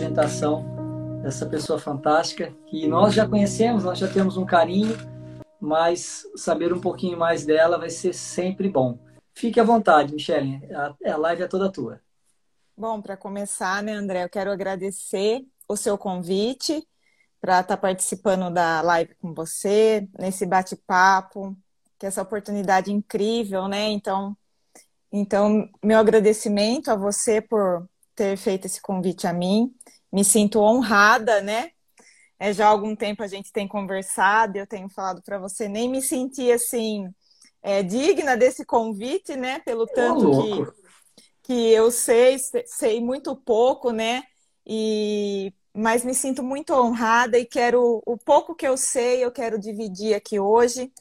apresentação dessa pessoa fantástica que nós já conhecemos, nós já temos um carinho, mas saber um pouquinho mais dela vai ser sempre bom. Fique à vontade, Michele, a, a live é toda tua. Bom, para começar, né, André, eu quero agradecer o seu convite para estar tá participando da live com você, nesse bate-papo, que essa oportunidade incrível, né? Então, então, meu agradecimento a você por ter feito esse convite a mim. Me sinto honrada, né? É, já há algum tempo a gente tem conversado, eu tenho falado para você, nem me senti assim é, digna desse convite, né? Pelo tanto que, que eu sei, sei muito pouco, né? E mas me sinto muito honrada e quero o pouco que eu sei, eu quero dividir aqui hoje,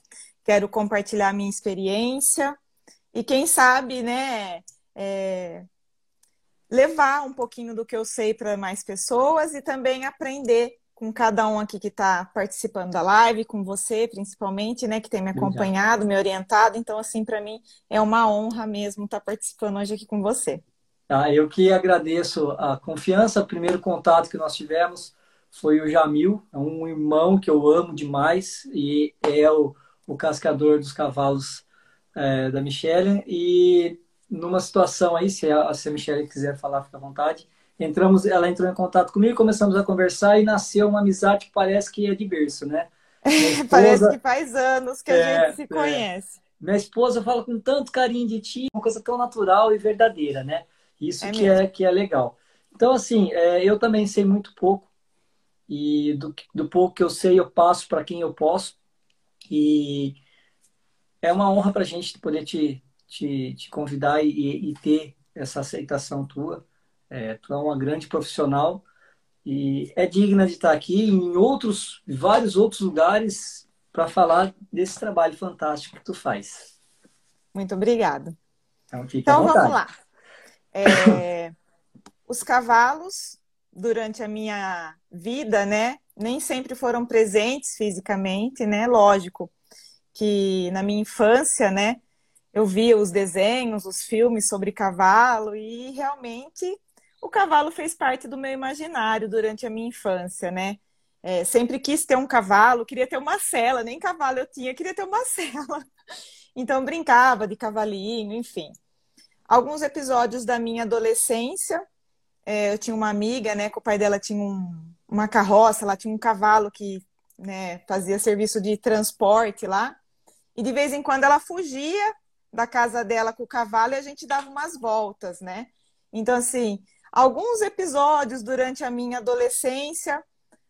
quero compartilhar minha experiência e quem sabe, né, é, levar um pouquinho do que eu sei para mais pessoas e também aprender com cada um aqui que está participando da live, com você principalmente, né, que tem me acompanhado, me orientado. Então, assim, para mim é uma honra mesmo estar tá participando hoje aqui com você. Ah, eu que agradeço a confiança. O primeiro contato que nós tivemos foi o Jamil, é um irmão que eu amo demais e é o, o cascador dos cavalos é, da Michelle. E numa situação aí, se a, se a Michelle quiser falar, fica à vontade. Entramos, ela entrou em contato comigo, começamos a conversar e nasceu uma amizade que parece que é de berço, né? Esposa, parece que faz anos que a é, gente se é. conhece. Minha esposa fala com tanto carinho de ti, uma coisa tão natural e verdadeira, né? Isso é que, é, que é legal. Então, assim, é, eu também sei muito pouco. E do, do pouco que eu sei, eu passo para quem eu posso. E é uma honra para a gente poder te, te, te convidar e, e, ter essa aceitação tua. É, tu é uma grande profissional e é digna de estar aqui em outros, vários outros lugares para falar desse trabalho fantástico que tu faz. Muito obrigada. Então, então vamos lá. É, os cavalos, durante a minha vida, né, nem sempre foram presentes fisicamente, né? Lógico que na minha infância, né, eu via os desenhos, os filmes sobre cavalo e realmente o cavalo fez parte do meu imaginário durante a minha infância, né? É, sempre quis ter um cavalo, queria ter uma cela, nem cavalo eu tinha, queria ter uma cela. Então brincava de cavalinho, enfim alguns episódios da minha adolescência. É, eu tinha uma amiga, né, que o pai dela tinha um, uma carroça, ela tinha um cavalo que né, fazia serviço de transporte lá. E de vez em quando ela fugia da casa dela com o cavalo e a gente dava umas voltas, né? Então, assim, alguns episódios durante a minha adolescência,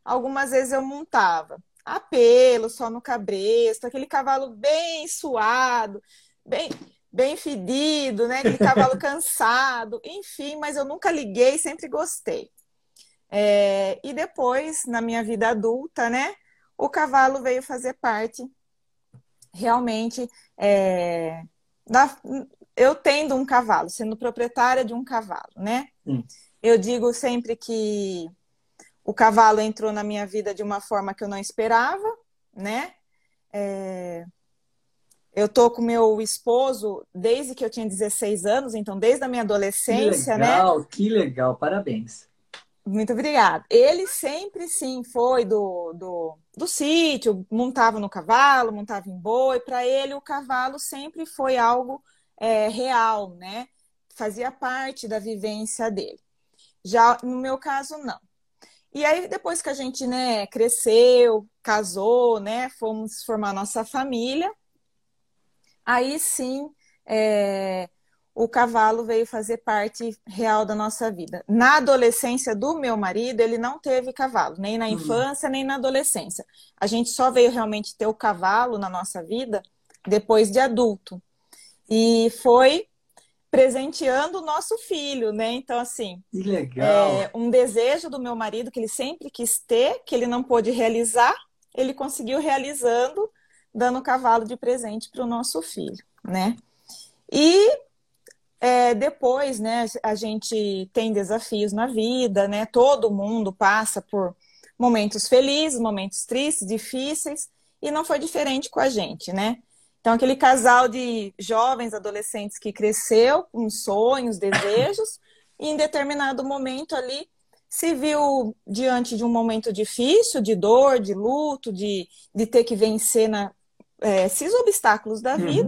algumas vezes eu montava apelo só no cabresto, aquele cavalo bem suado, bem bem fedido, né? Aquele cavalo cansado, enfim, mas eu nunca liguei, sempre gostei. É, e depois, na minha vida adulta, né? O cavalo veio fazer parte realmente é, da, eu tendo um cavalo, sendo proprietária de um cavalo, né? Hum. Eu digo sempre que o cavalo entrou na minha vida de uma forma que eu não esperava, né? É, eu tô com meu esposo desde que eu tinha 16 anos, então desde a minha adolescência, que legal, né? Que legal, parabéns. Muito obrigada. Ele sempre, sim, foi do, do, do sítio, montava no cavalo, montava em boi. Para ele, o cavalo sempre foi algo é, real, né? Fazia parte da vivência dele. Já no meu caso, não. E aí, depois que a gente né, cresceu, casou, né, fomos formar nossa família, aí sim é, o cavalo veio fazer parte real da nossa vida. Na adolescência do meu marido, ele não teve cavalo, nem na uhum. infância, nem na adolescência. A gente só veio realmente ter o cavalo na nossa vida depois de adulto. E foi presenteando o nosso filho, né? Então, assim, que legal. É, um desejo do meu marido que ele sempre quis ter, que ele não pôde realizar, ele conseguiu realizando dando cavalo de presente para o nosso filho, né? E é, depois, né, a gente tem desafios na vida, né? Todo mundo passa por momentos felizes, momentos tristes, difíceis, e não foi diferente com a gente, né? Então, aquele casal de jovens adolescentes que cresceu com sonhos, desejos, e em determinado momento ali se viu diante de um momento difícil, de dor, de luto, de, de ter que vencer na, é, esses obstáculos da uhum.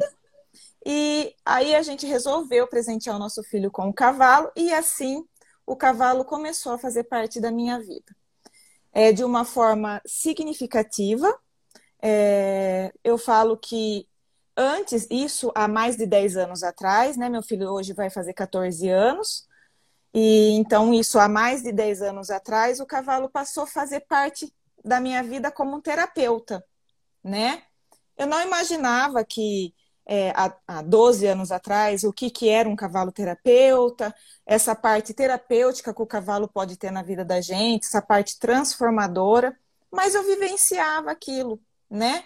E aí a gente resolveu presentear o nosso filho com o cavalo, e assim o cavalo começou a fazer parte da minha vida. É, de uma forma significativa. É, eu falo que antes, isso há mais de 10 anos atrás, né? Meu filho hoje vai fazer 14 anos. E então, isso há mais de 10 anos atrás, o cavalo passou a fazer parte da minha vida como um terapeuta, né? Eu não imaginava que é, há, há 12 anos atrás o que, que era um cavalo terapeuta, essa parte terapêutica que o cavalo pode ter na vida da gente, essa parte transformadora, mas eu vivenciava aquilo, né?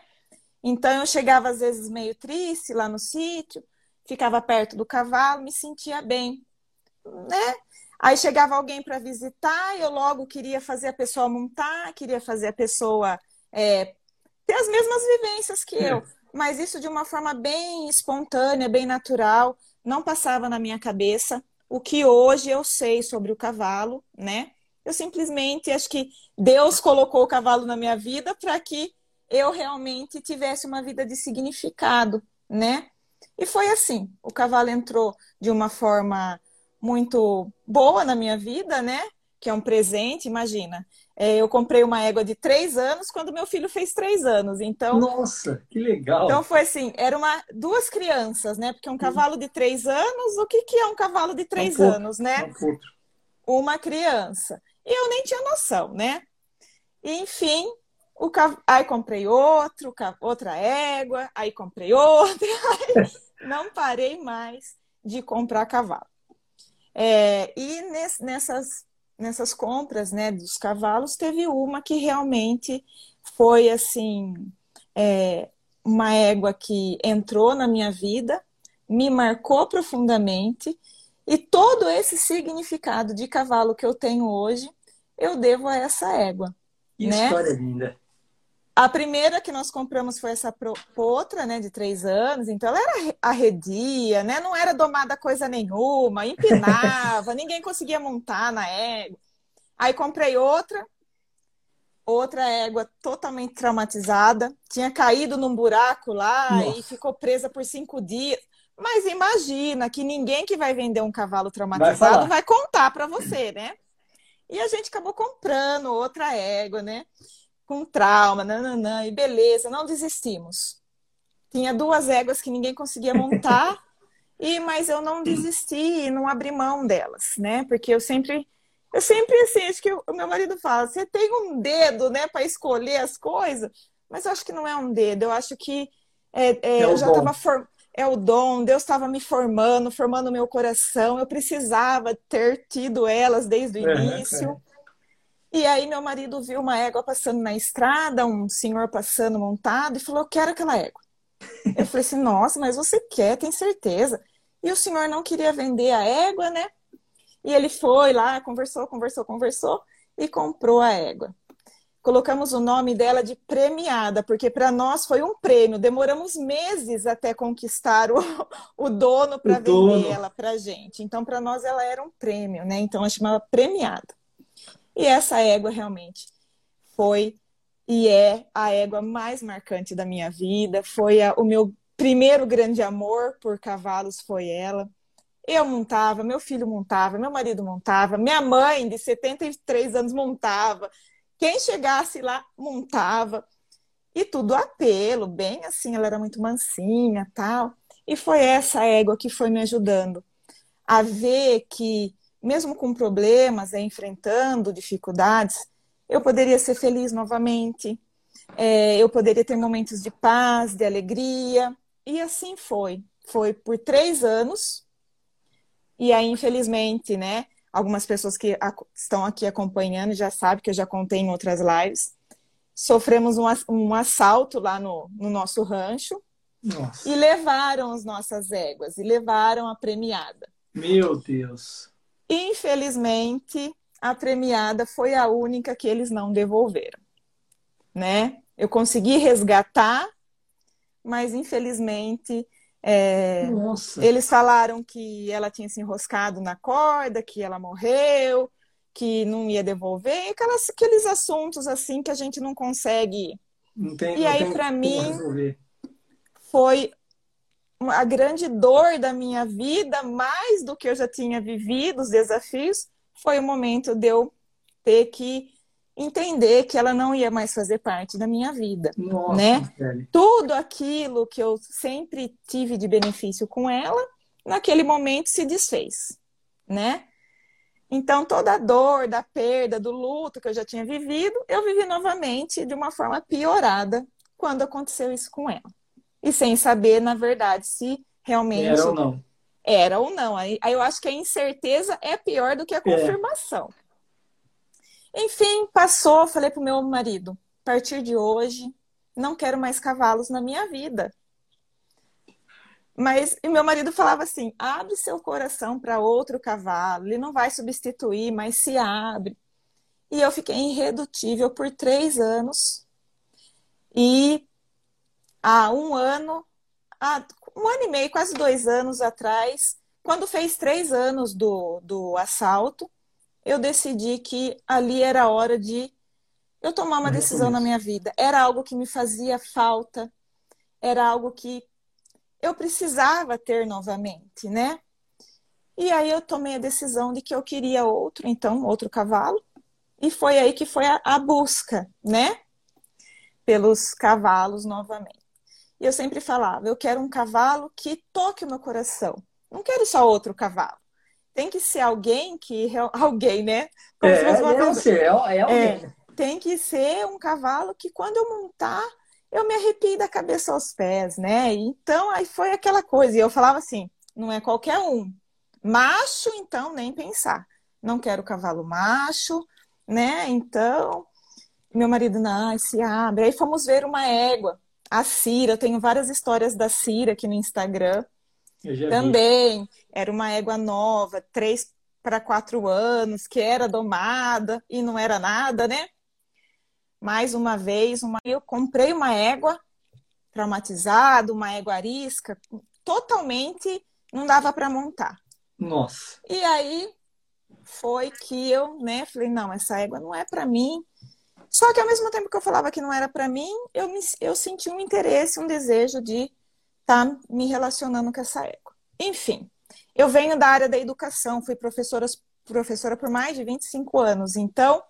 Então eu chegava às vezes meio triste lá no sítio, ficava perto do cavalo, me sentia bem, né? Aí chegava alguém para visitar, eu logo queria fazer a pessoa montar, queria fazer a pessoa é, ter as mesmas vivências que eu, mas isso de uma forma bem espontânea, bem natural, não passava na minha cabeça o que hoje eu sei sobre o cavalo, né? Eu simplesmente acho que Deus colocou o cavalo na minha vida para que eu realmente tivesse uma vida de significado, né? E foi assim. O cavalo entrou de uma forma muito boa na minha vida, né? Que é um presente, imagina. É, eu comprei uma égua de três anos quando meu filho fez três anos. Então, nossa, que legal! Então foi assim, era uma duas crianças, né? Porque um cavalo de três anos, o que, que é um cavalo de três um anos, né? Um uma criança. E eu nem tinha noção, né? E, enfim, o cav... aí comprei outro, outra égua, aí comprei outra, aí não parei mais de comprar cavalo. É, e nessas, nessas compras né, dos cavalos, teve uma que realmente foi assim é, uma égua que entrou na minha vida, me marcou profundamente, e todo esse significado de cavalo que eu tenho hoje, eu devo a essa égua. Que né? história linda. A primeira que nós compramos foi essa potra, né, de três anos. Então ela era arredia, né? Não era domada coisa nenhuma, empinava, ninguém conseguia montar na égua. Aí comprei outra, outra égua totalmente traumatizada, tinha caído num buraco lá Nossa. e ficou presa por cinco dias. Mas imagina que ninguém que vai vender um cavalo traumatizado vai, vai contar para você, né? E a gente acabou comprando outra égua, né? Com trauma, nananã, e beleza, não desistimos. Tinha duas éguas que ninguém conseguia montar, e mas eu não desisti e não abri mão delas, né? Porque eu sempre, eu sempre assim, acho que o meu marido fala, você tem um dedo, né, para escolher as coisas, mas eu acho que não é um dedo, eu acho que é, é, é eu já estava for... é o dom, Deus estava me formando, formando o meu coração, eu precisava ter tido elas desde o início. E aí meu marido viu uma égua passando na estrada, um senhor passando montado, e falou: quero aquela égua. Eu falei assim, nossa, mas você quer, tem certeza? E o senhor não queria vender a égua, né? E ele foi lá, conversou, conversou, conversou e comprou a égua. Colocamos o nome dela de premiada, porque para nós foi um prêmio. Demoramos meses até conquistar o, o dono para vender ela para gente. Então, para nós, ela era um prêmio, né? Então, ela chamava premiada. E essa égua realmente foi e é a égua mais marcante da minha vida. Foi a, o meu primeiro grande amor por cavalos foi ela. Eu montava, meu filho montava, meu marido montava, minha mãe de 73 anos montava. Quem chegasse lá montava. E tudo a pelo, bem assim, ela era muito mansinha, tal. E foi essa égua que foi me ajudando a ver que mesmo com problemas, é, enfrentando dificuldades, eu poderia ser feliz novamente, é, eu poderia ter momentos de paz, de alegria, e assim foi. Foi por três anos, e aí, infelizmente, né, algumas pessoas que estão aqui acompanhando já sabem que eu já contei em outras lives, sofremos um, um assalto lá no, no nosso rancho, Nossa. e levaram as nossas éguas, e levaram a premiada. Meu Deus! Infelizmente, a premiada foi a única que eles não devolveram, né? Eu consegui resgatar, mas infelizmente é, eles falaram que ela tinha se enroscado na corda, que ela morreu, que não ia devolver, aquelas, aqueles assuntos assim que a gente não consegue. Não tem, e não aí, para mim, resolver. foi a grande dor da minha vida, mais do que eu já tinha vivido, os desafios, foi o momento de eu ter que entender que ela não ia mais fazer parte da minha vida, Nossa, né? Tudo aquilo que eu sempre tive de benefício com ela, naquele momento se desfez, né? Então toda a dor da perda, do luto que eu já tinha vivido, eu vivi novamente de uma forma piorada quando aconteceu isso com ela. E sem saber, na verdade, se realmente era ou não. Era ou não. Aí, aí eu acho que a incerteza é pior do que a é. confirmação. É. Enfim, passou, falei pro meu marido, a partir de hoje, não quero mais cavalos na minha vida. Mas e meu marido falava assim: abre seu coração para outro cavalo, ele não vai substituir, mas se abre. E eu fiquei irredutível por três anos. E há um ano, há um ano e meio, quase dois anos atrás, quando fez três anos do, do assalto, eu decidi que ali era hora de eu tomar uma decisão na minha vida. Era algo que me fazia falta, era algo que eu precisava ter novamente, né? E aí eu tomei a decisão de que eu queria outro, então, outro cavalo. E foi aí que foi a, a busca, né? Pelos cavalos novamente. E eu sempre falava, eu quero um cavalo que toque o meu coração. Não quero só outro cavalo tem que ser alguém que. Alguém, né? Como é, ser, é, é alguém. É, tem que ser um cavalo que quando eu montar, eu me arrepio da cabeça aos pés, né? Então, aí foi aquela coisa. E eu falava assim: não é qualquer um. Macho, então, nem pensar. Não quero cavalo macho, né? Então, meu marido, não, se abre. Aí fomos ver uma égua, a Cira. Eu tenho várias histórias da Cira aqui no Instagram. Também. Vi. Era uma égua nova, três para quatro anos, que era domada e não era nada, né? Mais uma vez, uma... eu comprei uma égua traumatizada, uma égua arisca, totalmente não dava para montar. Nossa. E aí foi que eu, né, falei, não, essa égua não é para mim. Só que ao mesmo tempo que eu falava que não era para mim, eu, me, eu senti um interesse, um desejo de estar tá me relacionando com essa égua. Enfim, eu venho da área da educação, fui professora, professora por mais de 25 anos, então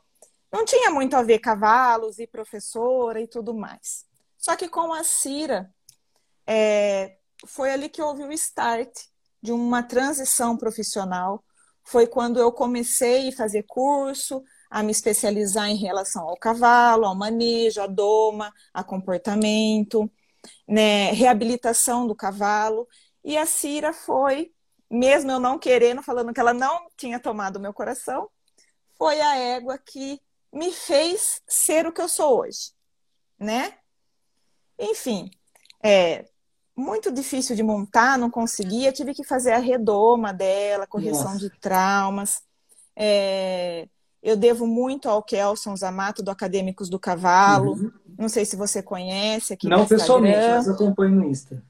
não tinha muito a ver cavalos e professora e tudo mais. Só que com a Cira, é, foi ali que houve o start de uma transição profissional. Foi quando eu comecei a fazer curso, a me especializar em relação ao cavalo, ao manejo, à doma, a comportamento, né, reabilitação do cavalo. E a Cira foi mesmo eu não querendo, falando que ela não tinha tomado meu coração, foi a égua que me fez ser o que eu sou hoje, né? Enfim, é muito difícil de montar, não conseguia, tive que fazer a redoma dela, correção Nossa. de traumas. É, eu devo muito ao Kelson Zamato, do Acadêmicos do Cavalo. Uhum. Não sei se você conhece aqui Não pessoalmente, mas acompanho no Insta.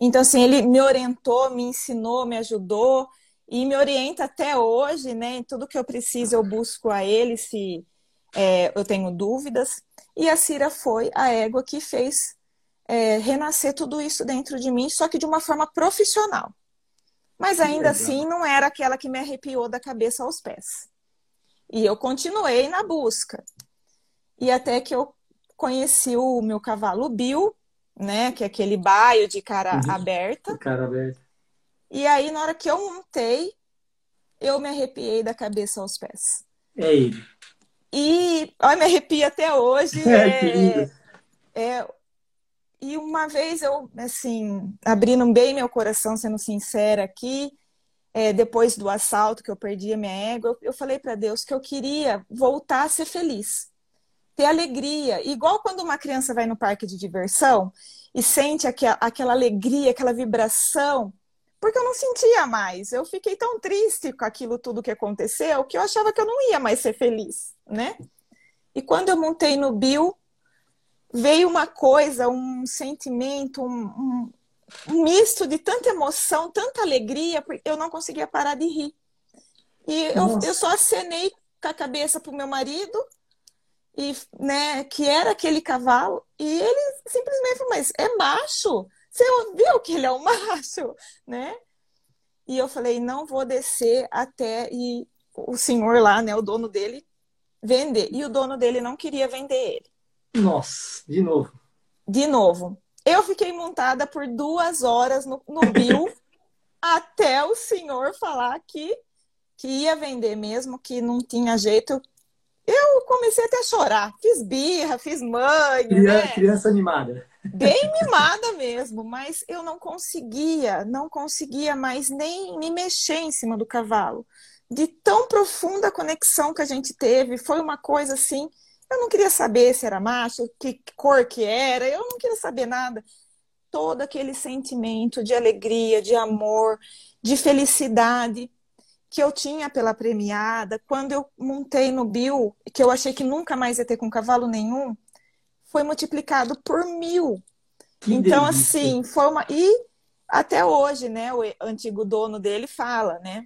Então, assim, ele me orientou, me ensinou, me ajudou e me orienta até hoje, né? Em tudo que eu preciso, eu busco a ele se é, eu tenho dúvidas. E a Cira foi a égua que fez é, renascer tudo isso dentro de mim, só que de uma forma profissional. Mas ainda assim, não era aquela que me arrepiou da cabeça aos pés. E eu continuei na busca. E até que eu conheci o meu cavalo Bill, né? Que é aquele baio de cara uhum. aberta. De cara aberta. E aí, na hora que eu montei, eu me arrepiei da cabeça aos pés. É ele. E, olha, me arrepio até hoje. É, é, é, e uma vez eu, assim, abrindo bem meu coração, sendo sincera aqui, é, depois do assalto que eu perdi a minha égua, eu, falei para Deus que eu queria voltar a ser feliz ter alegria. Igual quando uma criança vai no parque de diversão e sente aquela, aquela alegria, aquela vibração, porque eu não sentia mais. Eu fiquei tão triste com aquilo tudo que aconteceu que eu achava que eu não ia mais ser feliz, né? E quando eu montei no Bill, veio uma coisa, um sentimento, um, um misto de tanta emoção, tanta alegria, eu não conseguia parar de rir. E eu, eu só acenei com a cabeça pro meu marido, e, né, que era aquele cavalo, e ele simplesmente falou, mas é macho? Você viu que ele é um macho, né? E eu falei, não vou descer até e o senhor lá, né, o dono dele, vender. E o dono dele não queria vender ele. Nossa, de novo. De novo. Eu fiquei montada por duas horas no, no Bill até o senhor falar que, que ia vender mesmo, que não tinha jeito. Eu comecei até a chorar. Fiz birra, fiz mãe. Criança, né? criança animada. Bem mimada mesmo, mas eu não conseguia, não conseguia mais nem me mexer em cima do cavalo. De tão profunda conexão que a gente teve, foi uma coisa assim eu não queria saber se era macho, que cor que era, eu não queria saber nada. Todo aquele sentimento de alegria, de amor, de felicidade que eu tinha pela premiada, quando eu montei no Bill, que eu achei que nunca mais ia ter com cavalo nenhum, foi multiplicado por mil. Que então, delícia. assim, foi uma. E até hoje, né, o antigo dono dele fala, né?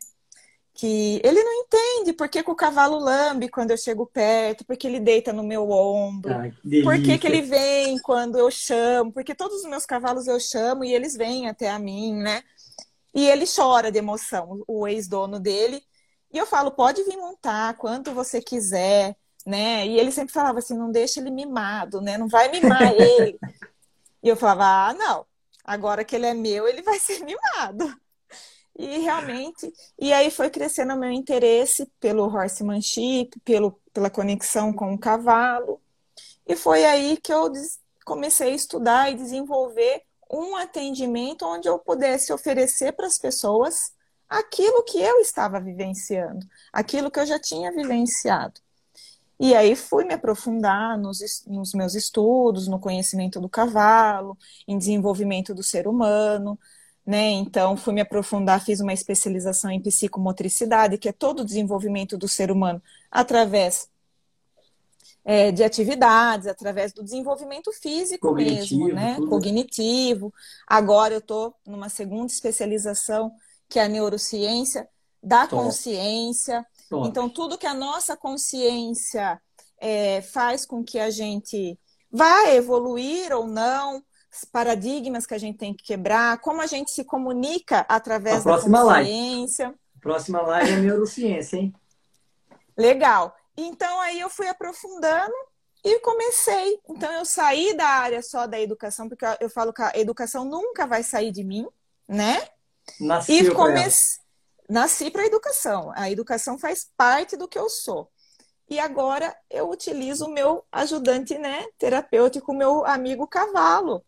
Que ele não entende por que, que, o cavalo lambe quando eu chego perto, porque ele deita no meu ombro, ah, por que, que ele vem quando eu chamo, porque todos os meus cavalos eu chamo e eles vêm até a mim, né? E ele chora de emoção, o ex-dono dele. E eu falo, pode vir montar quanto você quiser, né? E ele sempre falava assim, não deixa ele mimado, né? Não vai mimar ele. e eu falava, ah, não, agora que ele é meu, ele vai ser mimado. E realmente, e aí foi crescendo o meu interesse pelo horsemanship, pelo, pela conexão com o cavalo. E foi aí que eu comecei a estudar e desenvolver um atendimento onde eu pudesse oferecer para as pessoas aquilo que eu estava vivenciando, aquilo que eu já tinha vivenciado. E aí fui me aprofundar nos, nos meus estudos, no conhecimento do cavalo, em desenvolvimento do ser humano, né? Então, fui me aprofundar, fiz uma especialização em psicomotricidade, que é todo o desenvolvimento do ser humano através é, de atividades, através do desenvolvimento físico Cognitivo, mesmo, né? Tudo. Cognitivo. Agora eu estou numa segunda especialização, que é a neurociência da consciência. Então, tudo que a nossa consciência é, faz com que a gente vá evoluir ou não, paradigmas que a gente tem que quebrar, como a gente se comunica através da consciência. Live. Próxima live é neurociência, hein? Legal. Então aí eu fui aprofundando e comecei. Então eu saí da área só da educação, porque eu falo que a educação nunca vai sair de mim, né? Nasceu e comecei. Nasci para a educação. A educação faz parte do que eu sou. E agora eu utilizo o meu ajudante né, terapêutico, o meu amigo cavalo.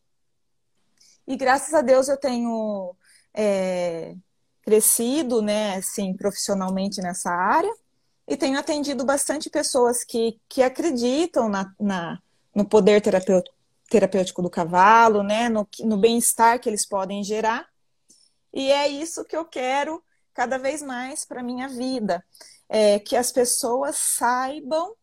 E graças a Deus eu tenho é, crescido, né, assim, profissionalmente nessa área e tenho atendido bastante pessoas que, que acreditam na, na no poder terapêutico, do cavalo, né, no, no bem-estar que eles podem gerar. E é isso que eu quero cada vez mais para minha vida, é, que as pessoas saibam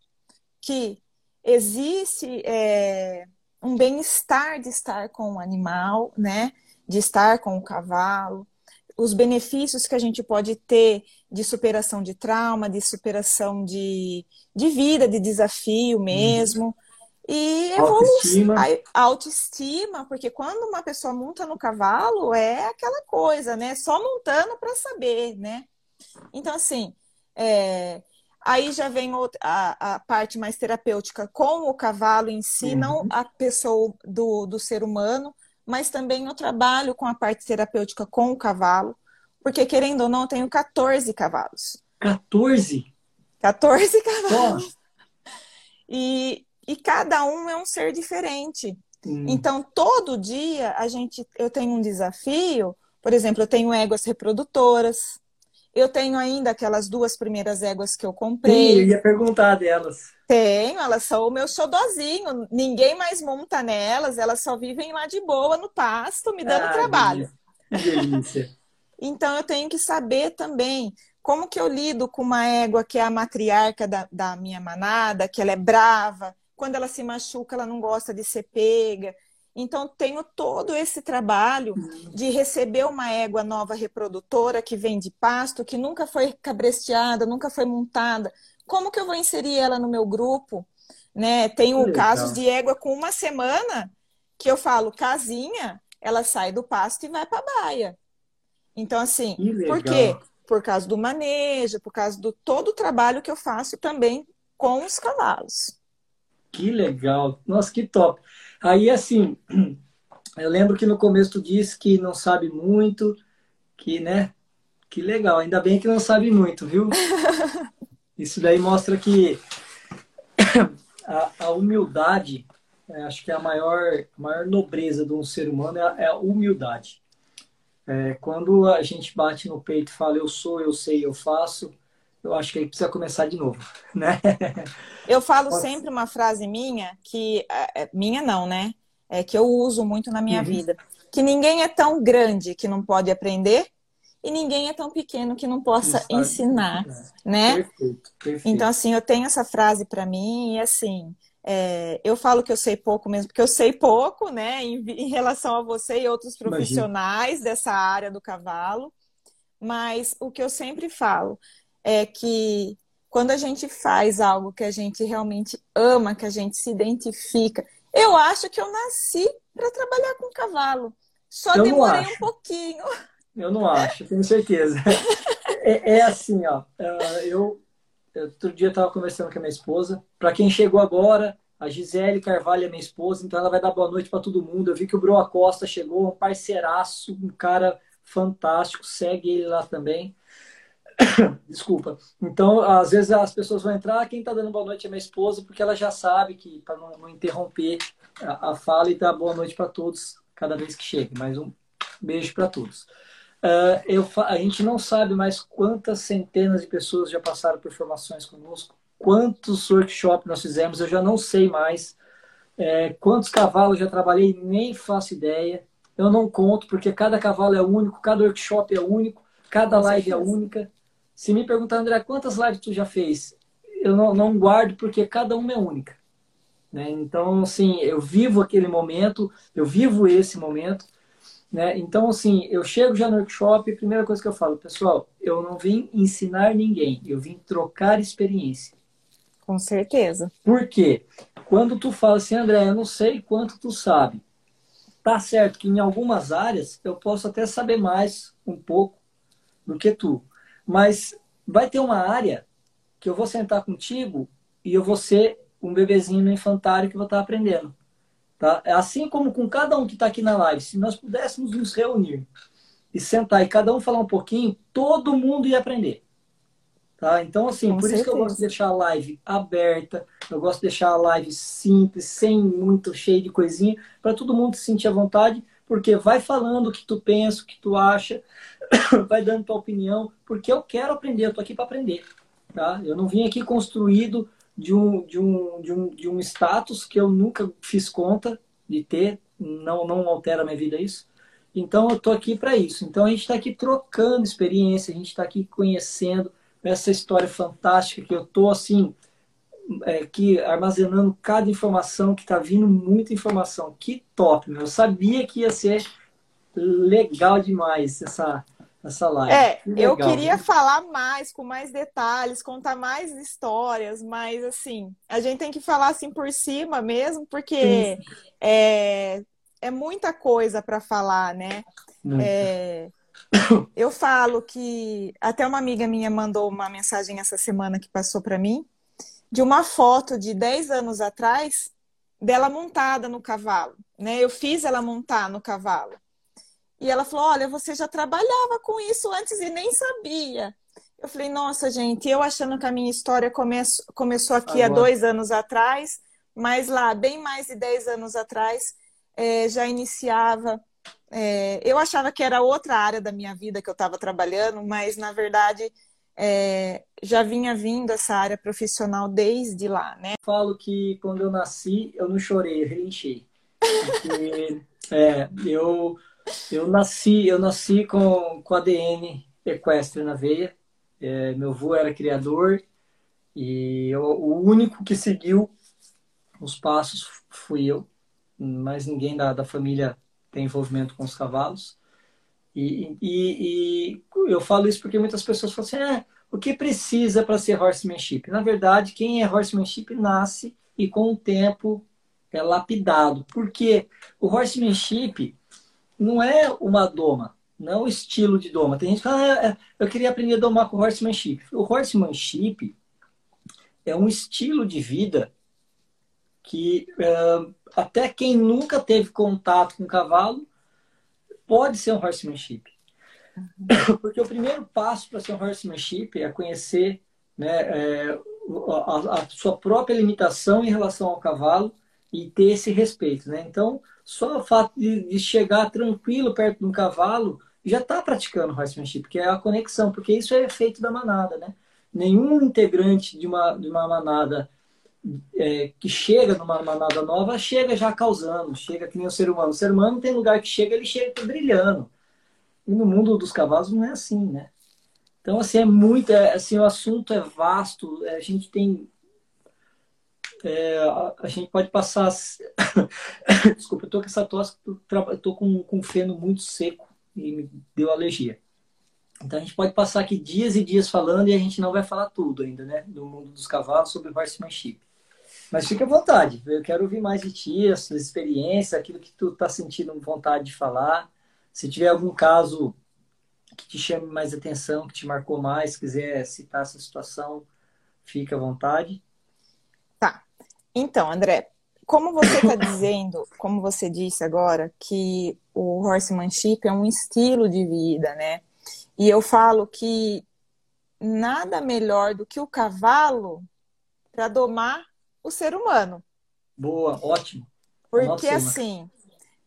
que existe é, um bem-estar de estar com o animal, né? De estar com o cavalo, os benefícios que a gente pode ter de superação de trauma, de superação de, de vida, de desafio uhum. mesmo. Uhum. E autoestima. A autoestima, porque quando uma pessoa monta no cavalo, é aquela coisa, né? Só montando para saber, né? Então, assim, é, Aí já vem a, a, parte mais terapêutica com o cavalo em si, uhum. não a pessoa do, do ser humano, mas também o trabalho com a parte terapêutica com o cavalo, porque querendo ou não, eu tenho 14 cavalos. 14? 14 cavalos. E, e cada um é um ser diferente. Hum. Então, todo dia a gente, eu tenho um desafio. Por exemplo, eu tenho éguas reprodutoras, eu tenho ainda aquelas duas primeiras éguas que eu comprei. Sim, eu ia perguntar delas. Tenho, elas são o meu xodozinho. Ninguém mais monta nelas, elas só vivem lá de boa no pasto, me dando ah, trabalho. Delícia. então eu tenho que saber também como que eu lido com uma égua que é a matriarca da, da minha manada, que ela é brava, quando ela se machuca, ela não gosta de ser pega. Então, tenho todo esse trabalho de receber uma égua nova reprodutora que vem de pasto, que nunca foi cabresteada, nunca foi montada. Como que eu vou inserir ela no meu grupo? Né? Tenho casos de égua com uma semana que eu falo, casinha, ela sai do pasto e vai para a baia. Então, assim, por quê? Por causa do manejo, por causa do todo o trabalho que eu faço também com os cavalos. Que legal! Nossa, que top! Aí, assim, eu lembro que no começo tu disse que não sabe muito, que, né? Que legal, ainda bem que não sabe muito, viu? Isso daí mostra que a, a humildade, é, acho que é a maior, a maior nobreza de um ser humano é a, é a humildade. É, quando a gente bate no peito e fala eu sou, eu sei, eu faço, eu acho que aí precisa começar de novo, né? Eu falo Pode... sempre uma frase minha, que é, é, minha não, né? É que eu uso muito na minha uhum. vida. Que ninguém é tão grande que não pode aprender e ninguém é tão pequeno que não possa ensinar, né? Perfeito, perfeito. Então, assim, eu tenho essa frase para mim e, assim, é, eu falo que eu sei pouco mesmo, porque eu sei pouco, né, em, em relação a você e outros profissionais Imagina. dessa área do cavalo, mas o que eu sempre falo é que quando a gente faz algo que a gente realmente ama, que a gente se identifica, eu acho que eu nasci para trabalhar com cavalo. Só eu demorei um pouquinho. Eu não acho, tenho certeza. é, é, assim, ó. É, eu outro dia estava conversando com a minha esposa. Para quem chegou agora, a Gisele Carvalho é minha esposa, então ela vai dar boa noite para todo mundo. Eu vi que o Bro Acosta chegou, um parceiraço, um cara fantástico. Segue ele lá também. Desculpa. Então, às vezes as pessoas vão entrar, quem está dando boa noite é minha esposa, porque ela já sabe que, para não, não, interromper a, a, fala e dar boa noite para todos cada vez que chega. Mais um beijo para todos. Uh, eu, a gente não sabe mais quantas centenas de pessoas já passaram por formações conosco, quantos workshops nós fizemos, eu já não sei mais. É, quantos cavalos já trabalhei, nem faço ideia. Eu não conto, porque cada cavalo é único, cada workshop é único, cada live é única. Se me perguntar, André, quantas lives tu já fez? Eu não, não guardo porque cada uma é única. Né? Então, assim, eu vivo aquele momento, eu vivo esse momento. Né? Então, assim, eu chego já no workshop e a primeira coisa que eu falo, pessoal, eu não vim ensinar ninguém, eu vim trocar experiência. Com certeza. Por quê? Quando tu fala assim, André, eu não sei quanto tu sabe. Tá certo que em algumas áreas eu posso até saber mais um pouco do que tu. Mas vai ter uma área que eu vou sentar contigo e eu vou ser um bebezinho no infantário que vou estar aprendendo. Tá? É assim como com cada um que está aqui na live, se nós pudéssemos nos reunir e sentar e cada um falar um pouquinho, todo mundo ia aprender. Tá? Então, assim, com por certeza. isso que eu gosto de deixar a live aberta, eu gosto de deixar a live simples, sem muito cheio de coisinha, para todo mundo se sentir à vontade porque vai falando o que tu pensa, o que tu acha, vai dando tua opinião, porque eu quero aprender, eu tô aqui para aprender, tá? Eu não vim aqui construído de um, de um, de um, de um status que eu nunca fiz conta de ter, não, não altera a minha vida isso. Então eu tô aqui para isso. Então a gente está aqui trocando experiência, a gente está aqui conhecendo essa história fantástica que eu tô assim é, aqui armazenando cada informação, que está vindo muita informação. Que top, meu. Eu sabia que ia ser legal demais essa, essa live. É, que eu queria falar mais, com mais detalhes, contar mais histórias, mas assim, a gente tem que falar assim por cima mesmo, porque é, é muita coisa para falar, né? É, eu falo que até uma amiga minha mandou uma mensagem essa semana que passou para mim de uma foto de 10 anos atrás dela montada no cavalo, né? Eu fiz ela montar no cavalo. E ela falou: "Olha, você já trabalhava com isso antes e nem sabia". Eu falei: "Nossa, gente, eu achando que a minha história come começou aqui há dois anos atrás, mas lá, bem mais de 10 anos atrás, é, já iniciava é, eu achava que era outra área da minha vida que eu estava trabalhando, mas na verdade é, já vinha vindo essa área profissional desde lá, né? Falo que quando eu nasci, eu não chorei, eu relinchei. Porque, é, eu, eu nasci, eu nasci com, com ADN equestre na veia. É, meu avô era criador e eu, o único que seguiu os passos fui eu. mais ninguém da, da família tem envolvimento com os cavalos. E, e, e, eu falo isso porque muitas pessoas falam assim, ah, o que precisa para ser horsemanship? Na verdade, quem é horsemanship nasce e com o tempo é lapidado. Porque o horsemanship não é uma doma, não é o estilo de doma. Tem gente que fala, ah, é, eu queria aprender a domar com horsemanship. O horsemanship é um estilo de vida que uh, até quem nunca teve contato com cavalo pode ser um horsemanship. Uhum. Porque o primeiro passo para ser um horsemanship é conhecer né, é, a, a, sua própria limitação em relação ao cavalo e ter esse respeito. Né? Então, só o fato de, de chegar tranquilo perto de um cavalo já está praticando horsemanship, que é a conexão, porque isso é efeito da manada. Né? Nenhum integrante de uma, de uma manada é, que chega numa manada nova, chega já causando, chega que nem o ser humano. O ser humano tem lugar que chega, ele chega brilhando. E no mundo dos cavalos não é assim, né? Então, assim, é muito, é, assim, o assunto é vasto, é, a gente tem, é, a, a, gente pode passar, desculpa, eu tô com essa tosse, eu tô com, com feno muito seco e me deu alergia. Então a gente pode passar aqui dias e dias falando e a gente não vai falar tudo ainda, né? Do mundo dos cavalos sobre horsemanship. Mas fique à vontade, eu quero ouvir mais de ti, as suas experiências, aquilo que tu está sentindo vontade de falar. Se tiver algum caso que te chame mais atenção, que te marcou mais, quiser citar essa situação, fique à vontade. Tá. Então, André, como você está dizendo, como você disse agora, que o horsemanship é um estilo de vida, né? E eu falo que nada melhor do que o cavalo para domar o ser humano. Boa, ótimo. Porque Nossa, assim,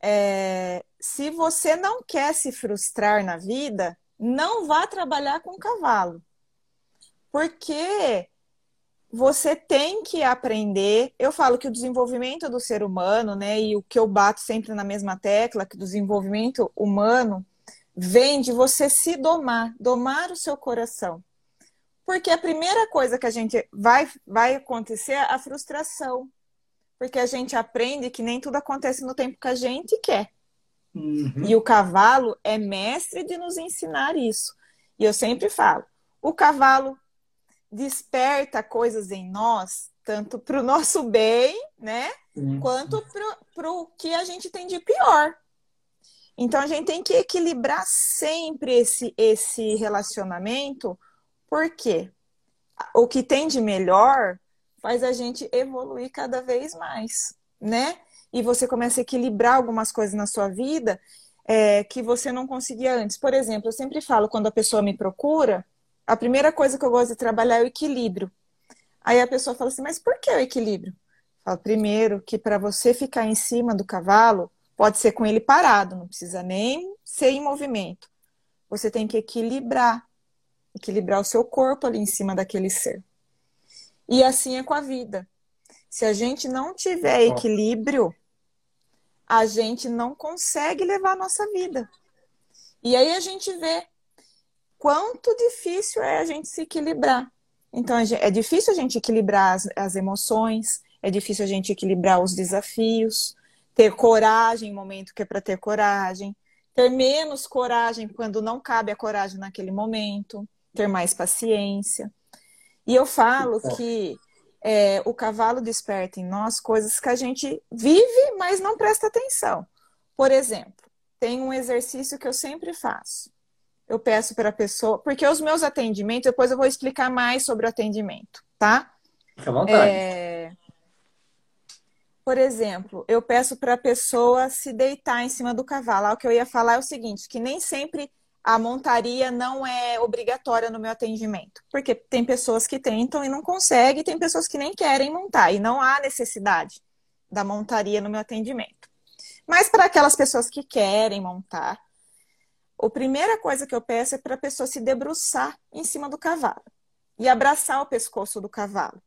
é, se você não quer se frustrar na vida, não vá trabalhar com cavalo. Porque você tem que aprender. Eu falo que o desenvolvimento do ser humano, né, e o que eu bato sempre na mesma tecla, que o desenvolvimento humano vem de você se domar, domar o seu coração. Porque a primeira coisa que a gente vai, vai acontecer é a frustração. Porque a gente aprende que nem tudo acontece no tempo que a gente quer. Uhum. E o cavalo é mestre de nos ensinar isso. E eu sempre falo: o cavalo desperta coisas em nós, tanto para o nosso bem, né? Uhum. Quanto para o que a gente tem de pior. Então a gente tem que equilibrar sempre esse, esse relacionamento porque o que tem de melhor faz a gente evoluir cada vez mais, né? E você começa a equilibrar algumas coisas na sua vida é, que você não conseguia antes. Por exemplo, eu sempre falo, quando a pessoa me procura, a primeira coisa que eu gosto de trabalhar é o equilíbrio. Aí a pessoa fala assim, mas por que o equilíbrio? Eu falo, primeiro, que para você ficar em cima do cavalo, pode ser com ele parado, não precisa nem ser em movimento. Você tem que equilibrar equilibrar o seu corpo ali em cima daquele ser. E assim é com a vida. Se a gente não tiver equilíbrio, a gente não consegue levar a nossa vida. E aí a gente vê quanto difícil é a gente se equilibrar. Então é difícil a gente equilibrar as, as emoções, é difícil a gente equilibrar os desafios, ter coragem no momento que é para ter coragem, ter menos coragem quando não cabe a coragem naquele momento ter mais paciência. E eu falo que é, o cavalo desperta em nós coisas que a gente vive, mas não presta atenção. Por exemplo, tem um exercício que eu sempre faço. Eu peço para a pessoa, porque os meus atendimentos, depois eu vou explicar mais sobre o atendimento, tá? Fica à vontade. É... Por exemplo, eu peço para a pessoa se deitar em cima do cavalo. O que eu ia falar é o seguinte, que nem sempre a montaria não é obrigatória no meu atendimento. Porque tem pessoas que tentam e não conseguem, tem pessoas que nem querem montar, e não há necessidade da montaria no meu atendimento. Mas para aquelas pessoas que querem montar, a primeira coisa que eu peço é para a pessoa se debruçar em cima do cavalo e abraçar o pescoço do cavalo,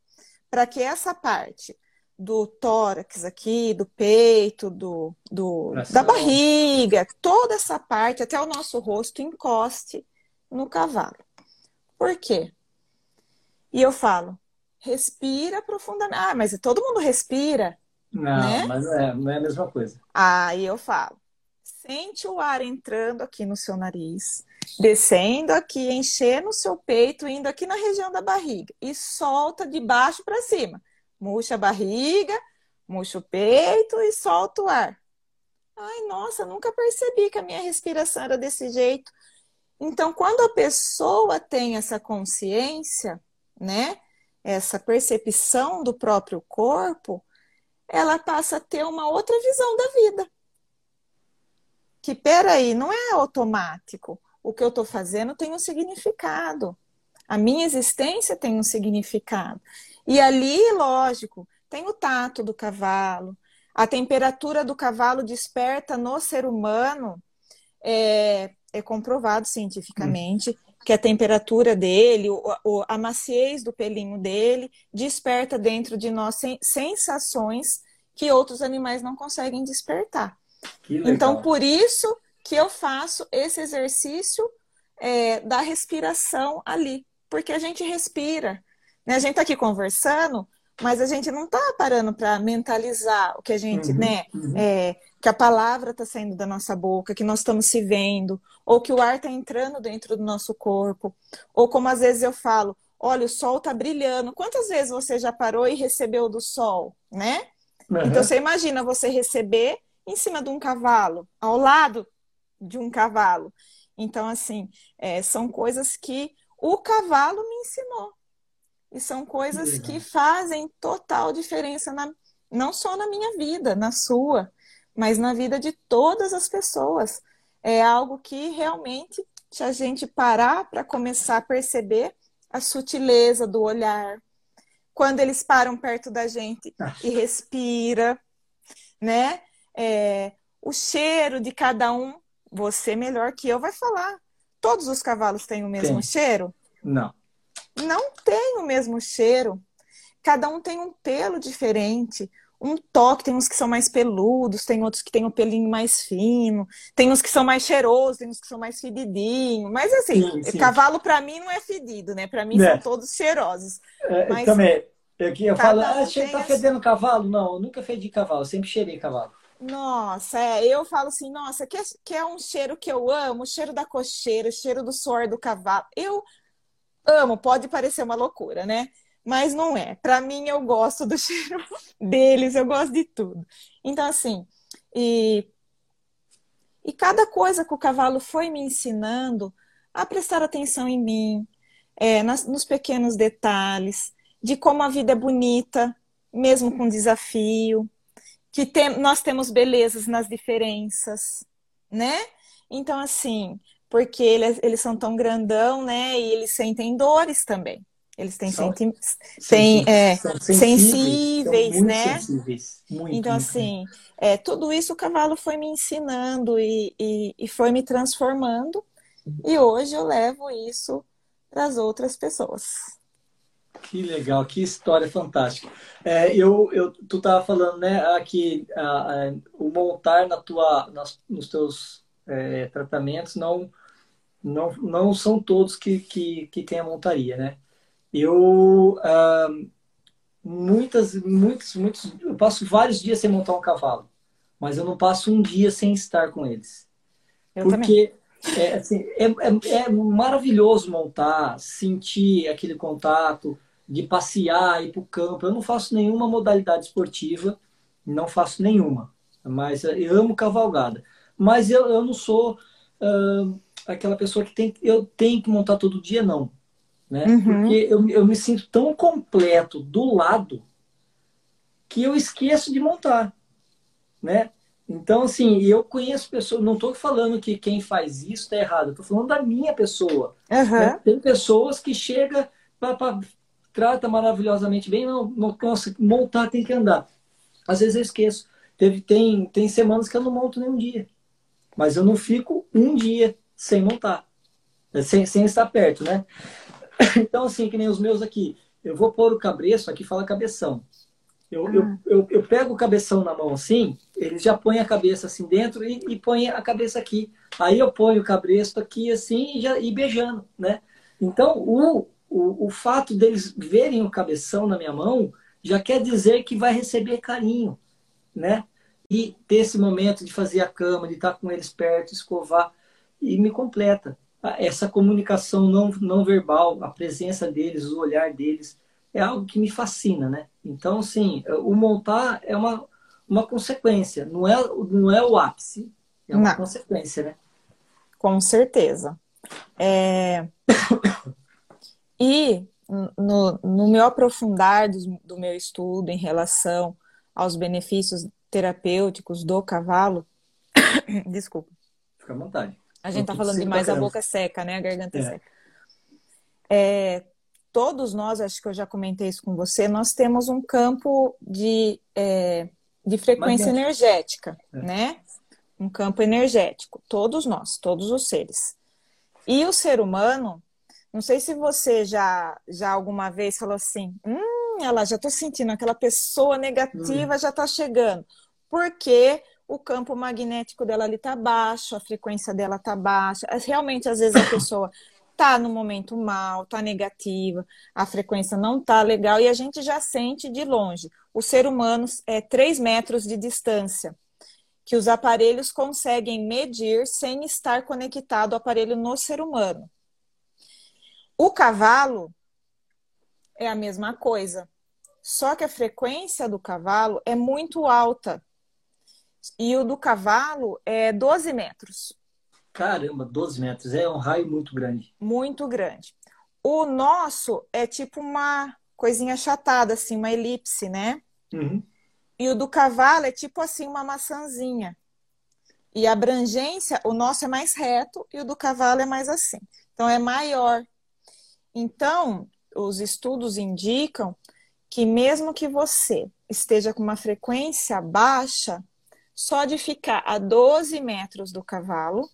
para que essa parte do tórax aqui, do peito, do, do da barriga, toda essa parte, até o nosso rosto, encoste no cavalo. Por quê? E eu falo, respira profundamente. Ah, mas todo mundo respira. Não, né? mas não é, não é a mesma coisa. Aí eu falo, sente o ar entrando aqui no seu nariz, descendo aqui, enchendo o seu peito, indo aqui na região da barriga e solta de baixo para cima. Murcha a barriga, murcha o peito e solta o ar. Ai, nossa, nunca percebi que a minha respiração era desse jeito. Então, quando a pessoa tem essa consciência, né, essa percepção do próprio corpo, ela passa a ter uma outra visão da vida. Que, peraí, não é automático. O que eu estou fazendo tem um significado. A minha existência tem um significado. E ali, lógico, tem o tato do cavalo, a temperatura do cavalo desperta no ser humano, é, é comprovado cientificamente hum. que a temperatura dele, o, o, a maciez do pelinho dele, desperta dentro de nós sensações que outros animais não conseguem despertar. Então, por isso que eu faço esse exercício é, da respiração ali, porque a gente respira. Né? A gente está aqui conversando, mas a gente não está parando para mentalizar o que a gente, uhum, né? Uhum. É, que a palavra está saindo da nossa boca, que nós estamos se vendo, ou que o ar está entrando dentro do nosso corpo, ou como às vezes eu falo, olha, o sol está brilhando. Quantas vezes você já parou e recebeu do sol, né? Uhum. Então você imagina você receber em cima de um cavalo, ao lado de um cavalo. Então, assim, é, são coisas que o cavalo me ensinou. E são coisas que fazem total diferença, na, não só na minha vida, na sua, mas na vida de todas as pessoas. É algo que realmente, se a gente parar para começar a perceber a sutileza do olhar, quando eles param perto da gente ah. e respira, né? É, o cheiro de cada um, você melhor que eu vai falar. Todos os cavalos têm o mesmo Tem. cheiro? Não não tem o mesmo cheiro. Cada um tem um pelo diferente, um toque. Tem uns que são mais peludos, tem outros que têm o um pelinho mais fino, tem uns que são mais cheirosos, tem uns que são mais fedidinhos. Mas assim, sim, sim. cavalo para mim não é fedido, né? Para mim é. são todos cheirosos. É, Mas, também. Aqui eu falo, ah, você tá fedendo cavalo? Não, eu nunca fedi cavalo, sempre cheirei cavalo. Nossa, é, eu falo assim, nossa, que é, que é um cheiro que eu amo, o cheiro da cocheira, o cheiro do suor do cavalo. Eu amo, pode parecer uma loucura, né? Mas não é. Para mim, eu gosto do cheiro deles, eu gosto de tudo. Então, assim, e, e cada coisa que o cavalo foi me ensinando a prestar atenção em mim, é, nas, nos pequenos detalhes, de como a vida é bonita, mesmo com desafio, que tem, nós temos belezas nas diferenças, né? Então, assim, porque eles, eles são tão grandão, né? E eles sentem dores também. Eles têm, são, senti têm, é, sensíveis, sensíveis né? Sensíveis. Muito, então, muito. assim, é, tudo isso o cavalo foi me ensinando e, e, e foi me transformando. E hoje eu levo isso para as outras pessoas. Que legal, que história fantástica. É, eu, eu, tu estava falando, né, aqui a, a, o montar na tua, nas, nos teus é, tratamentos não, não, não são todos que, que, que têm a montaria, né? Eu ah, muitas, muitos, muitos, eu passo vários dias sem montar um cavalo, mas eu não passo um dia sem estar com eles. Eu Porque é, assim, é, é, é, maravilhoso montar, sentir aquele contato, de passear, ir para o campo. Eu não faço nenhuma modalidade esportiva, não faço nenhuma, mas eu amo cavalgada. Mas eu, eu não sou uh, aquela pessoa que tem, eu tenho que montar todo dia, não. Né? Uhum. Porque eu, eu me sinto tão completo do lado que eu esqueço de montar. Né? Então, assim, eu conheço pessoas, não estou falando que quem faz isso está errado, estou falando da minha pessoa. Uhum. Né? Tem pessoas que chegam, pra, trata maravilhosamente bem, não, não montar, tem que andar. Às vezes eu esqueço. Teve, tem, tem semanas que eu não monto nenhum dia mas eu não fico um dia sem montar, é, sem, sem estar perto, né? Então, assim, que nem os meus aqui, eu vou pôr o cabreço, aqui fala cabeção. Eu, ah. eu, eu, eu, pego o cabeção na mão assim, eles já põem a cabeça assim dentro e, e põem a cabeça aqui. Aí eu ponho o cabresto aqui assim e, já, e beijando, né? Então, o, o, o fato deles verem o cabeção na minha mão já quer dizer que vai receber carinho, né? E ter esse momento de fazer a cama, de estar com eles perto, escovar, e me completa. Essa comunicação não, não verbal, a presença deles, o olhar deles, é algo que me fascina, né? Então, sim, o montar é uma, uma consequência, não é, não é o ápice, é uma não. consequência, né? Com certeza. É... e no, no meu aprofundar do, do meu estudo em relação aos benefícios terapêuticos do cavalo, desculpa. Fica à vontade. A gente tá falando demais, a boca seca, né? A garganta é. seca. É, todos nós, acho que eu já comentei isso com você, nós temos um campo de, é, de frequência energética, é. né? Um campo energético. Todos nós, todos os seres. E o ser humano, não sei se você já, já alguma vez falou assim, hum, ela já estou sentindo aquela pessoa negativa hum. já está chegando. Porque o campo magnético dela ali está baixo, a frequência dela está baixa. Realmente, às vezes, a pessoa está no momento mal, está negativa, a frequência não está legal e a gente já sente de longe. O ser humano é 3 metros de distância, que os aparelhos conseguem medir sem estar conectado ao aparelho no ser humano. O cavalo é a mesma coisa, só que a frequência do cavalo é muito alta e o do cavalo é 12 metros. Caramba, 12 metros. É um raio muito grande. Muito grande. O nosso é tipo uma coisinha achatada, assim, uma elipse, né? Uhum. E o do cavalo é tipo assim, uma maçãzinha. E a abrangência, o nosso é mais reto e o do cavalo é mais assim. Então é maior. Então, os estudos indicam que mesmo que você esteja com uma frequência baixa, só de ficar a 12 metros do cavalo,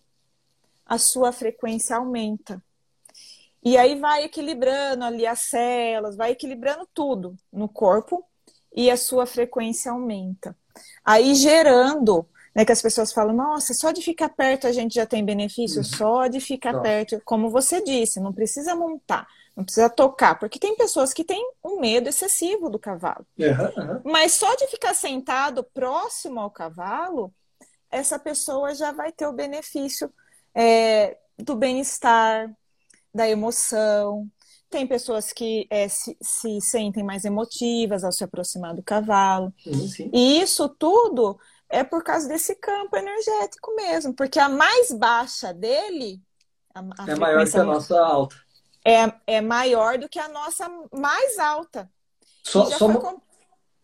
a sua frequência aumenta. E aí vai equilibrando ali as células, vai equilibrando tudo no corpo e a sua frequência aumenta. Aí gerando, né, que as pessoas falam, nossa, só de ficar perto a gente já tem benefício, uhum. só de ficar perto, como você disse, não precisa montar não precisa tocar, porque tem pessoas que têm um medo excessivo do cavalo. Uhum. Mas só de ficar sentado próximo ao cavalo, essa pessoa já vai ter o benefício é, do bem-estar, da emoção. Tem pessoas que é, se, se, sentem mais emotivas ao se aproximar do cavalo. Uhum, e isso tudo é por causa desse campo energético mesmo, porque a mais baixa dele. A, a é maior que a nossa alta é, é maior do que a nossa mais alta. Só, só uma... comp...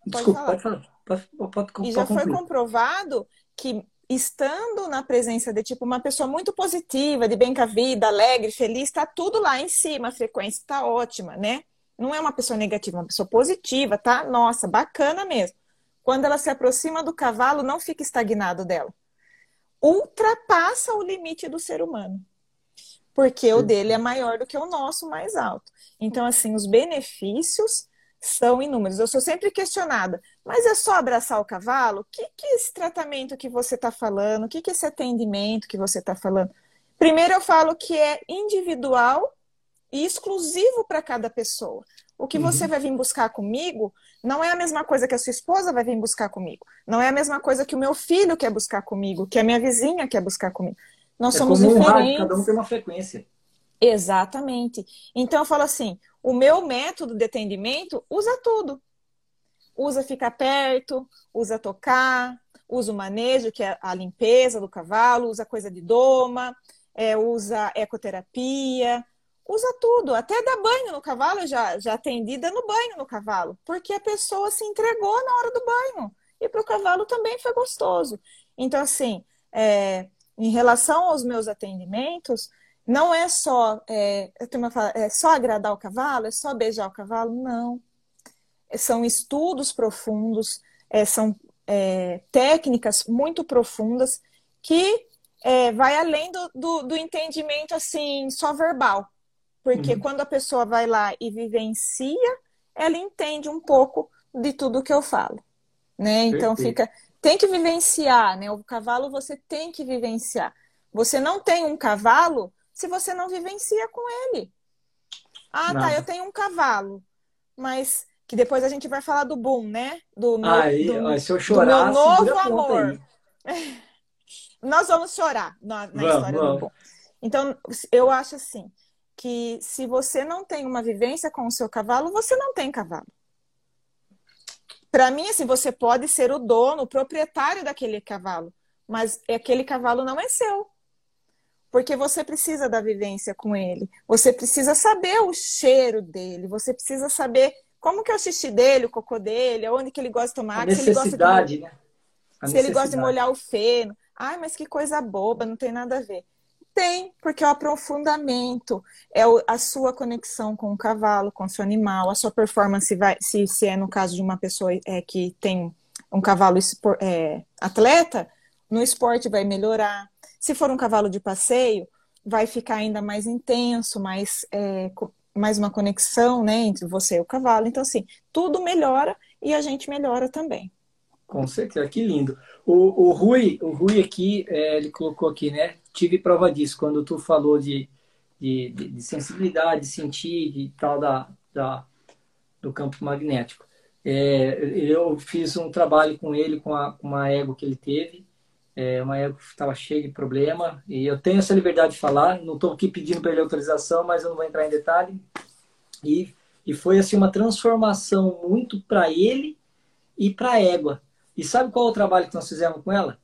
Desculpa, pode falar. Pode, pode, pode, e já foi comprovado que estando na presença de tipo uma pessoa muito positiva, de bem com a vida, alegre, feliz, está tudo lá em cima, a frequência está ótima, né? Não é uma pessoa negativa, é uma pessoa positiva, tá? Nossa, bacana mesmo. Quando ela se aproxima do cavalo, não fica estagnado dela. Ultrapassa o limite do ser humano porque o dele é maior do que o nosso mais alto. Então, assim, os benefícios são inúmeros. Eu sou sempre questionada, mas é só abraçar o cavalo? O que, que é esse tratamento que você está falando? O que, que é esse atendimento que você está falando? Primeiro, eu falo que é individual e exclusivo para cada pessoa. O que você uhum. vai vir buscar comigo não é a mesma coisa que a sua esposa vai vir buscar comigo. Não é a mesma coisa que o meu filho quer buscar comigo, que a minha vizinha quer buscar comigo. Nós é somos como diferentes. Um rádio, cada um tem uma frequência. Exatamente. Então eu falo assim, o meu método de atendimento usa tudo. Usa ficar perto, usa tocar, usa o manejo, que é a limpeza do cavalo, usa coisa de doma, é, usa ecoterapia, usa tudo, até dar banho no cavalo, já, já atendi dando banho no cavalo, porque a pessoa se entregou na hora do banho. E para o cavalo também foi gostoso. Então, assim, é, em relação aos meus atendimentos, não é só é, fala, é só agradar o cavalo, é só beijar o cavalo, não. São estudos profundos, é, são é, técnicas muito profundas que é, vai além do, do, do, entendimento assim só verbal, porque uhum. quando a pessoa vai lá e vivencia, ela entende um pouco de tudo que eu falo, né? Então fica tem que vivenciar, né? O cavalo você tem que vivenciar. Você não tem um cavalo se você não vivencia com ele. Ah, tá, não. tá, eu tenho um cavalo, mas que depois a gente vai falar do boom, né? Do, no, aí, do, se eu chorar, do meu novo amor. Nós vamos chorar na, na vamos, história vamos. do boom. Então, eu acho assim, que se você não tem uma vivência com o seu cavalo, você não tem cavalo. Para mim, assim, você pode ser o dono, o proprietário daquele cavalo, mas aquele cavalo não é seu. Porque você precisa da vivência com ele. Você precisa saber o cheiro dele. Você precisa saber como que é o xixi dele, o cocô dele, onde que ele gosta de tomar. A necessidade, se ele, né? A se necessidade. ele gosta de molhar o feno. Ai, mas que coisa boba, não tem nada a ver. Tem, porque é o aprofundamento, é a sua conexão com o cavalo, com o seu animal, a sua performance vai, se, se é no caso de uma pessoa é, que tem um cavalo é, atleta, no esporte vai melhorar. Se for um cavalo de passeio, vai ficar ainda mais intenso, mais, é, mais uma conexão né, entre você e o cavalo. Então, assim, tudo melhora e a gente melhora também. Com certeza, que lindo. O, o Rui, o Rui aqui, é, ele colocou aqui, né? Tive prova disso quando tu falou de, de, de, de sensibilidade, de sentir, de tal da, da do campo magnético. É, eu fiz um trabalho com ele, com, a, com uma ego que ele teve, é, uma ego que estava cheia de problema, e eu tenho essa liberdade de falar, não estou aqui pedindo para ele autorização, mas eu não vou entrar em detalhe. E, e foi assim uma transformação muito para ele e para a égua. E sabe qual é o trabalho que nós fizemos com ela?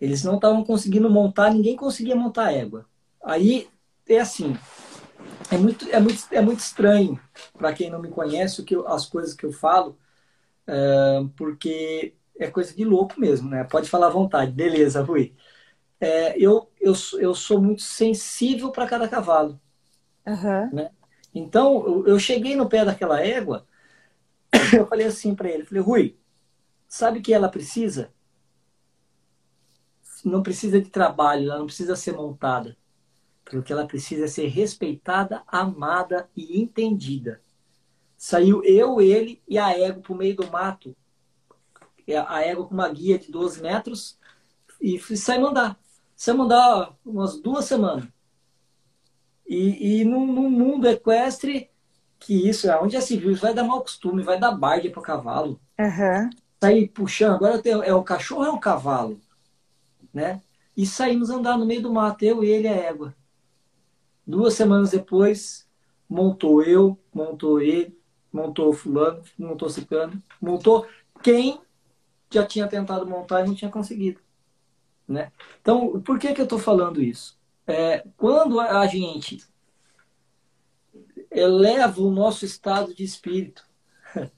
Eles não estavam conseguindo montar, ninguém conseguia montar a égua. Aí é assim, é muito, é muito, é muito estranho para quem não me conhece o que eu, as coisas que eu falo, é, porque é coisa de louco mesmo, né? Pode falar à vontade, beleza, Rui. É, eu, eu, eu sou muito sensível para cada cavalo. Uhum. Né? Então, eu, eu cheguei no pé daquela égua, eu falei assim para ele, falei, Rui, Sabe o que ela precisa? Não precisa de trabalho, ela não precisa ser montada. Porque ela precisa ser respeitada, amada e entendida. Saiu eu, ele e a égua para o meio do mato. É, a égua com uma guia de 12 metros e sai mandar. Sai mandar umas duas semanas. E, e no, no, mundo equestre, que isso, é onde já se viu, vai dar mau costume, vai dar bardia para o cavalo. Uhum sair puxando. Agora é o cachorro ou é o cavalo? Né? E saímos andar no meio do mato, eu, ele e a égua. Duas semanas depois, montou eu, montou ele, montou fulano, montou ciclano, montou quem já tinha tentado montar e não tinha conseguido. Né? Então, por que, que eu estou falando isso? É, quando a gente eleva o nosso estado de espírito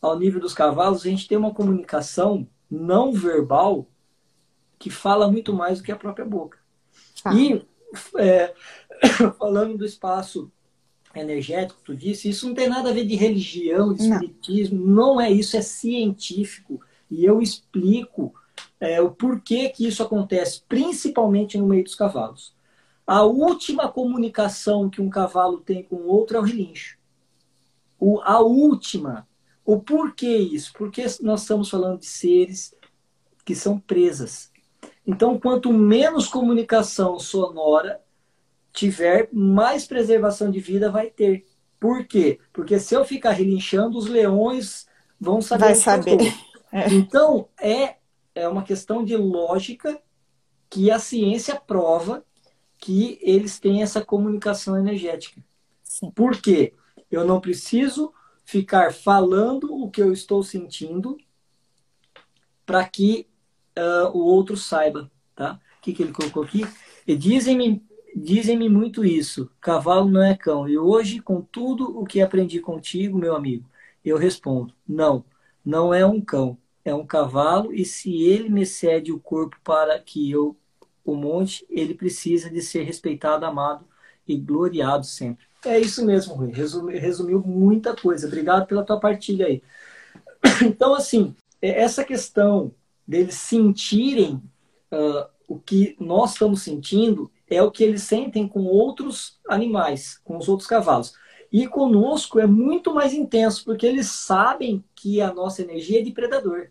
ao nível dos cavalos, a gente tem uma comunicação não verbal que fala muito mais do que a própria boca. Ah. E é, falando do espaço energético, tu disse, isso não tem nada a ver de religião, de espiritismo, não, não é isso, é científico. E eu explico é, o porquê que isso acontece, principalmente no meio dos cavalos. A última comunicação que um cavalo tem com o outro é o relincho. O, a última. O porquê isso? Porque nós estamos falando de seres que são presas. Então, quanto menos comunicação sonora tiver, mais preservação de vida vai ter. Por quê? Porque se eu ficar relinchando, os leões vão saber. Vai saber. É. Então, é, é uma questão de lógica que a ciência prova que eles têm essa comunicação energética. Sim. Por quê? Eu não preciso ficar falando o que eu estou sentindo para que uh, o outro saiba, tá? O que, que ele colocou aqui? Dizem-me dizem-me muito isso. Cavalo não é cão. E hoje, com tudo o que aprendi contigo, meu amigo, eu respondo: não, não é um cão, é um cavalo. E se ele me cede o corpo para que eu o monte, ele precisa de ser respeitado, amado e gloriado sempre. É isso mesmo, Rui. Resumiu, resumiu muita coisa. Obrigado pela tua partilha aí. Então, assim, é, essa questão deles sentirem uh, o que nós estamos sentindo é o que eles sentem com outros animais, com os outros cavalos. E conosco é muito mais intenso, porque eles sabem que a nossa energia é de predador.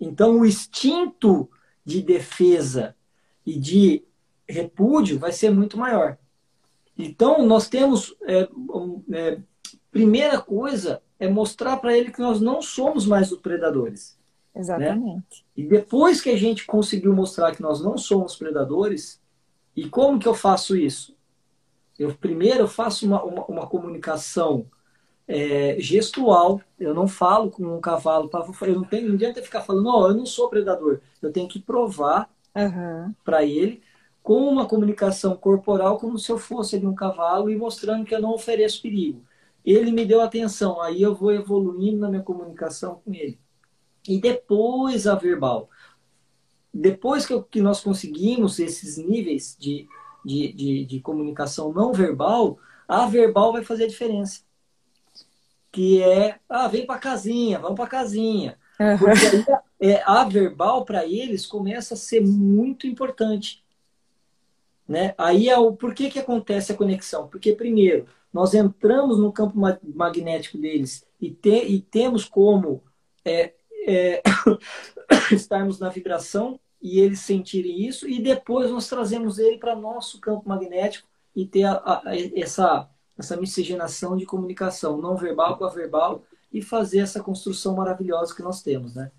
Então, o instinto de defesa e de repúdio vai ser muito maior. Então, nós temos é, é, primeira coisa é mostrar para ele que nós não somos mais os predadores. Exatamente. Né? E depois que a gente conseguiu mostrar que nós não somos predadores, e como que eu faço isso? Eu primeiro faço uma, uma, uma comunicação é, gestual. Eu não falo com um cavalo, eu não tenho, não adianta ficar falando, oh, eu não sou predador. Eu tenho que provar uhum. para ele com uma comunicação corporal como se eu fosse de um cavalo e mostrando que eu não ofereço perigo. Ele me deu atenção, aí eu vou evoluindo na minha comunicação com ele. E depois a verbal. Depois que, eu, que nós conseguimos esses níveis de, de, de, de comunicação não verbal, a verbal vai fazer a diferença. Que é, ah, vem para casinha, vamos para casinha. Uhum. Porque aí, é, a verbal para eles começa a ser muito importante. Né? Aí é o por que, que acontece a conexão? Porque primeiro, nós entramos no campo magnético deles e, te, e temos como é, é, estarmos na vibração e eles sentirem isso, e depois nós trazemos ele para nosso campo magnético e ter a, a, essa, essa miscigenação de comunicação não verbal com a verbal e fazer essa construção maravilhosa que nós temos, né?